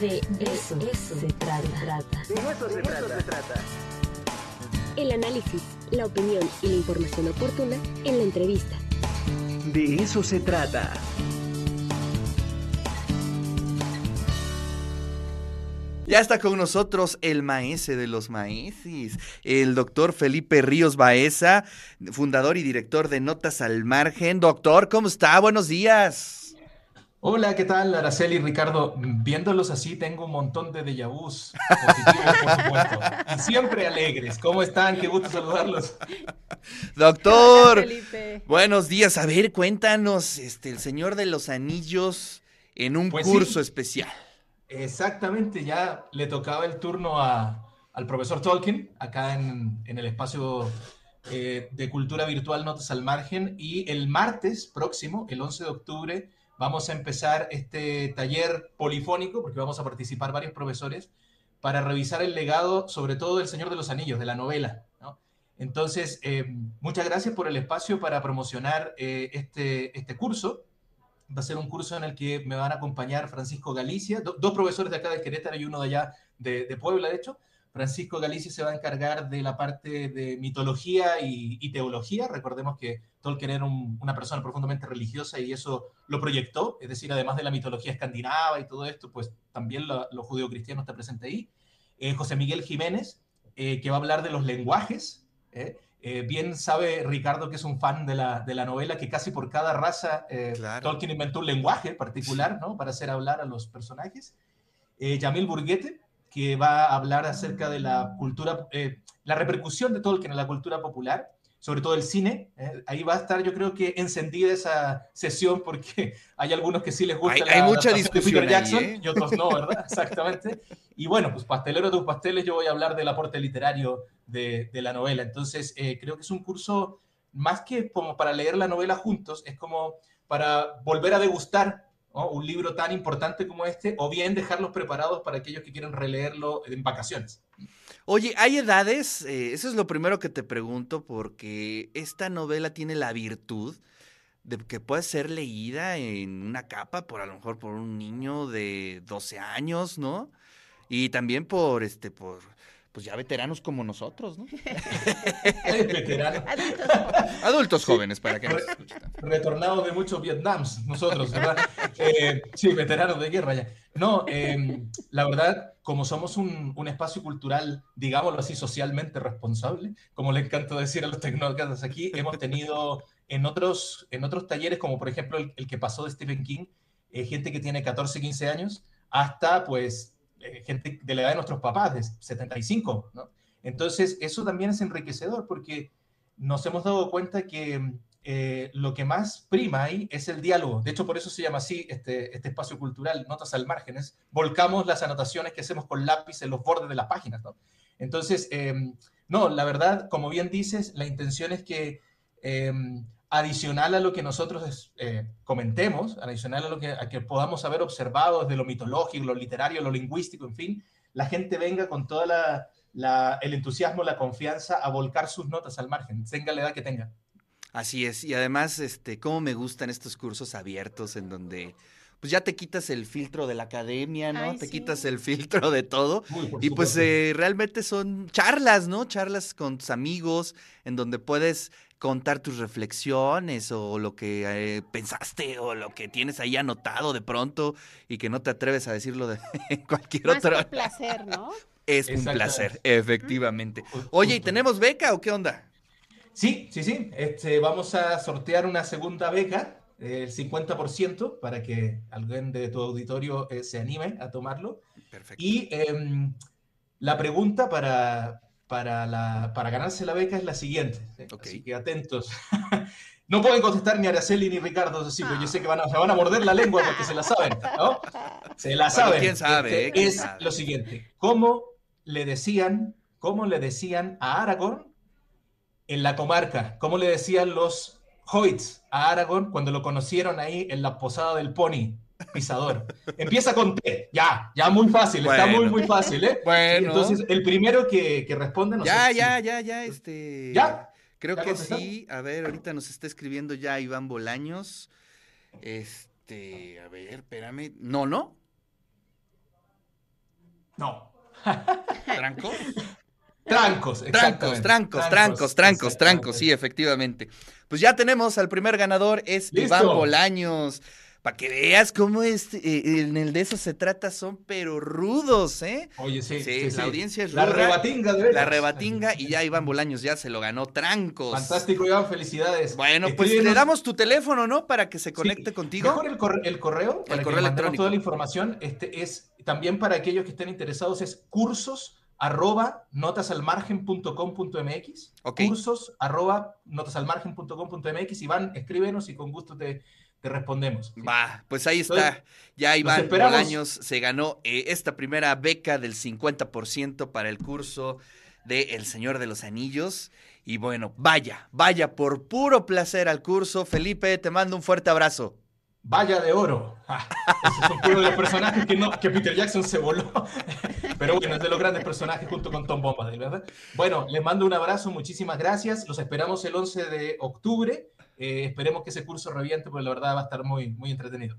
De eso, se trata. De eso se trata. El análisis, la opinión y la información oportuna en la entrevista. De eso se trata. Ya está con nosotros el maese de los maesis, el doctor Felipe Ríos Baeza, fundador y director de Notas al Margen. Doctor, ¿cómo está? Buenos días. Hola, ¿qué tal, Araceli y Ricardo? Viéndolos así, tengo un montón de déjà vus positivos, por supuesto. Y siempre alegres. ¿Cómo están? Qué gusto saludarlos. Doctor, Hola, Felipe. buenos días. A ver, cuéntanos, este, el Señor de los Anillos en un Pues sí. curso especial. Exactamente, ya le tocaba el turno a- al profesor Tolkien, acá en, en el espacio eh, de cultura virtual Notas al Margen. Y el martes próximo, el 11 de octubre, vamos a empezar este taller polifónico, porque vamos a participar varios profesores, para revisar el legado, sobre todo del Señor de los Anillos, de la novela. ¿no? Entonces, eh, muchas gracias por el espacio para promocionar eh, este, este curso. Va a ser un curso en el que me van a acompañar Francisco Galicia, do- dos profesores de acá de Querétaro y uno de allá de Puebla, de hecho. Francisco Galicia se va a encargar de la parte de mitología y, y teología. Recordemos que Tolkien era un- una persona profundamente religiosa y eso lo proyectó, es decir, además de la mitología escandinava y todo esto, pues también lo, lo judeocristiano está presente ahí. Eh, José Miguel Jiménez, eh, que va a hablar de los lenguajes. ¿eh? Bien sabe Ricardo que es un fan de la, de la novela, que casi por cada raza Claro. Tolkien inventó un lenguaje particular ¿no? para hacer hablar a los personajes. Yamil Burguete, que va a hablar acerca de la cultura, eh, la repercusión de Tolkien en la cultura popular, sobre todo el cine. ¿eh? Ahí va a estar, yo creo que encendida esa sesión, porque hay algunos que sí les gusta Hay- la hay mucha de discusión Peter ahí, Jackson ¿eh? y otros no, ¿verdad? Exactamente. Y bueno, pues pastelero de tus pasteles, yo voy a hablar del aporte literario de, de la novela. Entonces, eh, creo que es un curso más que como para leer la novela juntos, es como para volver a degustar un libro tan importante como este, o bien dejarlos preparados para aquellos que quieren releerlo en vacaciones. Oye, ¿hay edades? Eh, eso es lo primero que te pregunto porque esta novela tiene la virtud de que puede ser leída en una capa por a lo mejor por un niño de 12 años, ¿no? Y también por este por pues ya veteranos como nosotros, ¿no? Veterano. Adultos. Adultos jóvenes para que nos escuchen. retornados de muchos Vietnams, nosotros, ¿verdad? Eh, sí, veteranos de guerra ya. No, eh, la verdad, como somos un, un espacio cultural, digámoslo así, socialmente responsable, como le encanta decir a los tecnócratas aquí, hemos tenido en otros, en otros talleres, como por ejemplo el, el que pasó de Stephen King, eh, gente que tiene 14, 15 años, hasta pues eh, gente de la edad de nuestros papás, de 75, ¿no? Entonces, eso también es enriquecedor porque nos hemos dado cuenta que eh, lo que más prima ahí es el diálogo. De hecho, por eso se llama así este, este espacio cultural, Notas al Márgenes. Volcamos las anotaciones que hacemos con lápiz en los bordes de las páginas. ¿no? Entonces, eh, no, la verdad, como bien dices, la intención es que eh, adicional a lo que nosotros eh, comentemos, adicional a lo que, podamos haber observado desde lo mitológico, lo literario, lo lingüístico, en fin, la gente venga con toda la, la, el entusiasmo, la confianza a volcar sus notas al margen, tenga la edad que tenga. Así es, y además, este, cómo me gustan estos cursos abiertos en donde pues ya te quitas el filtro de la academia, ¿no? Ay, te sí. quitas el filtro de todo. Muy Y pues eh, realmente son charlas, ¿no? Charlas con tus amigos, en donde puedes contar tus reflexiones o lo que eh, pensaste o lo que tienes ahí anotado de pronto y que no te atreves a decirlo de cualquier Más otro. por placer, ¿no? Es un placer, efectivamente. Oye, ¿y justo. tenemos beca o qué onda? Sí, sí, sí. Este, vamos a sortear una segunda beca, el 50%, para que alguien de tu auditorio eh, se anime a tomarlo. Perfecto. Y em, la pregunta para, para, la, para ganarse la beca es la siguiente. Así que atentos. No pueden contestar ni Araceli ni Ricardo, así, pero yo sé que van a, se van a morder la lengua porque se la saben, ¿no? Se la Bueno, saben. quién sabe, Este, quién es sabe. lo siguiente. ¿Cómo le decían, cómo le decían a Aragorn en la comarca? ¿Cómo le decían los hobbits a Aragorn cuando lo conocieron ahí en la posada del pony? Pisador. Empieza con T. Ya, ya muy fácil. Está muy, muy fácil, ¿eh? Bueno. Entonces, el primero que, que responde... no ya, sé ya, ya, ya, este. ¿Ya? Creo ¿Ya que sí. A ver, ahorita nos está escribiendo ya Iván Bolaños. Este, a ver, espérame. No, no. No. ¿Trancos? Trancos, Trancos, trancos, trancos, trancos, trancos, sí, efectivamente. Pues ya tenemos al primer ganador, es ¡Listo! Iván Bolaños. Para que veas cómo es, eh, en el de eso se trata, son pero rudos, ¿eh? Oye, sí, Sí, sí, sí. la audiencia es La ruda. rebatinga, de veras. La rebatinga y ya Iván Bolaños ya se lo ganó trancos. Fantástico, Iván, felicidades. Bueno, pues le damos tu teléfono, ¿no? Para que se conecte contigo. Mejor el, corre- el correo, para correo que electrónico. toda la información. Este es también para aquellos que estén interesados, es cursos arroba notasalmargen.com.mx. Ok. Cursos arroba notasalmargen.com.mx. Iván, escríbenos y con gusto te, te respondemos. Va, pues ahí Entonces, está. Ya Iván. Bolaños se ganó eh, esta primera beca del 50% para el curso de El Señor de los Anillos. Y bueno, vaya, vaya por puro placer al curso. Felipe, te mando un fuerte abrazo. Valla de oro. Esos son uno de los personajes que, no, que Peter Jackson se voló. Pero bueno, es de los grandes personajes junto con Tom Bombadil, ¿verdad? Bueno, les mando un abrazo, muchísimas gracias. Los esperamos el 11 de octubre. Eh, esperemos que ese curso reviente, porque la verdad va a estar muy, muy entretenido.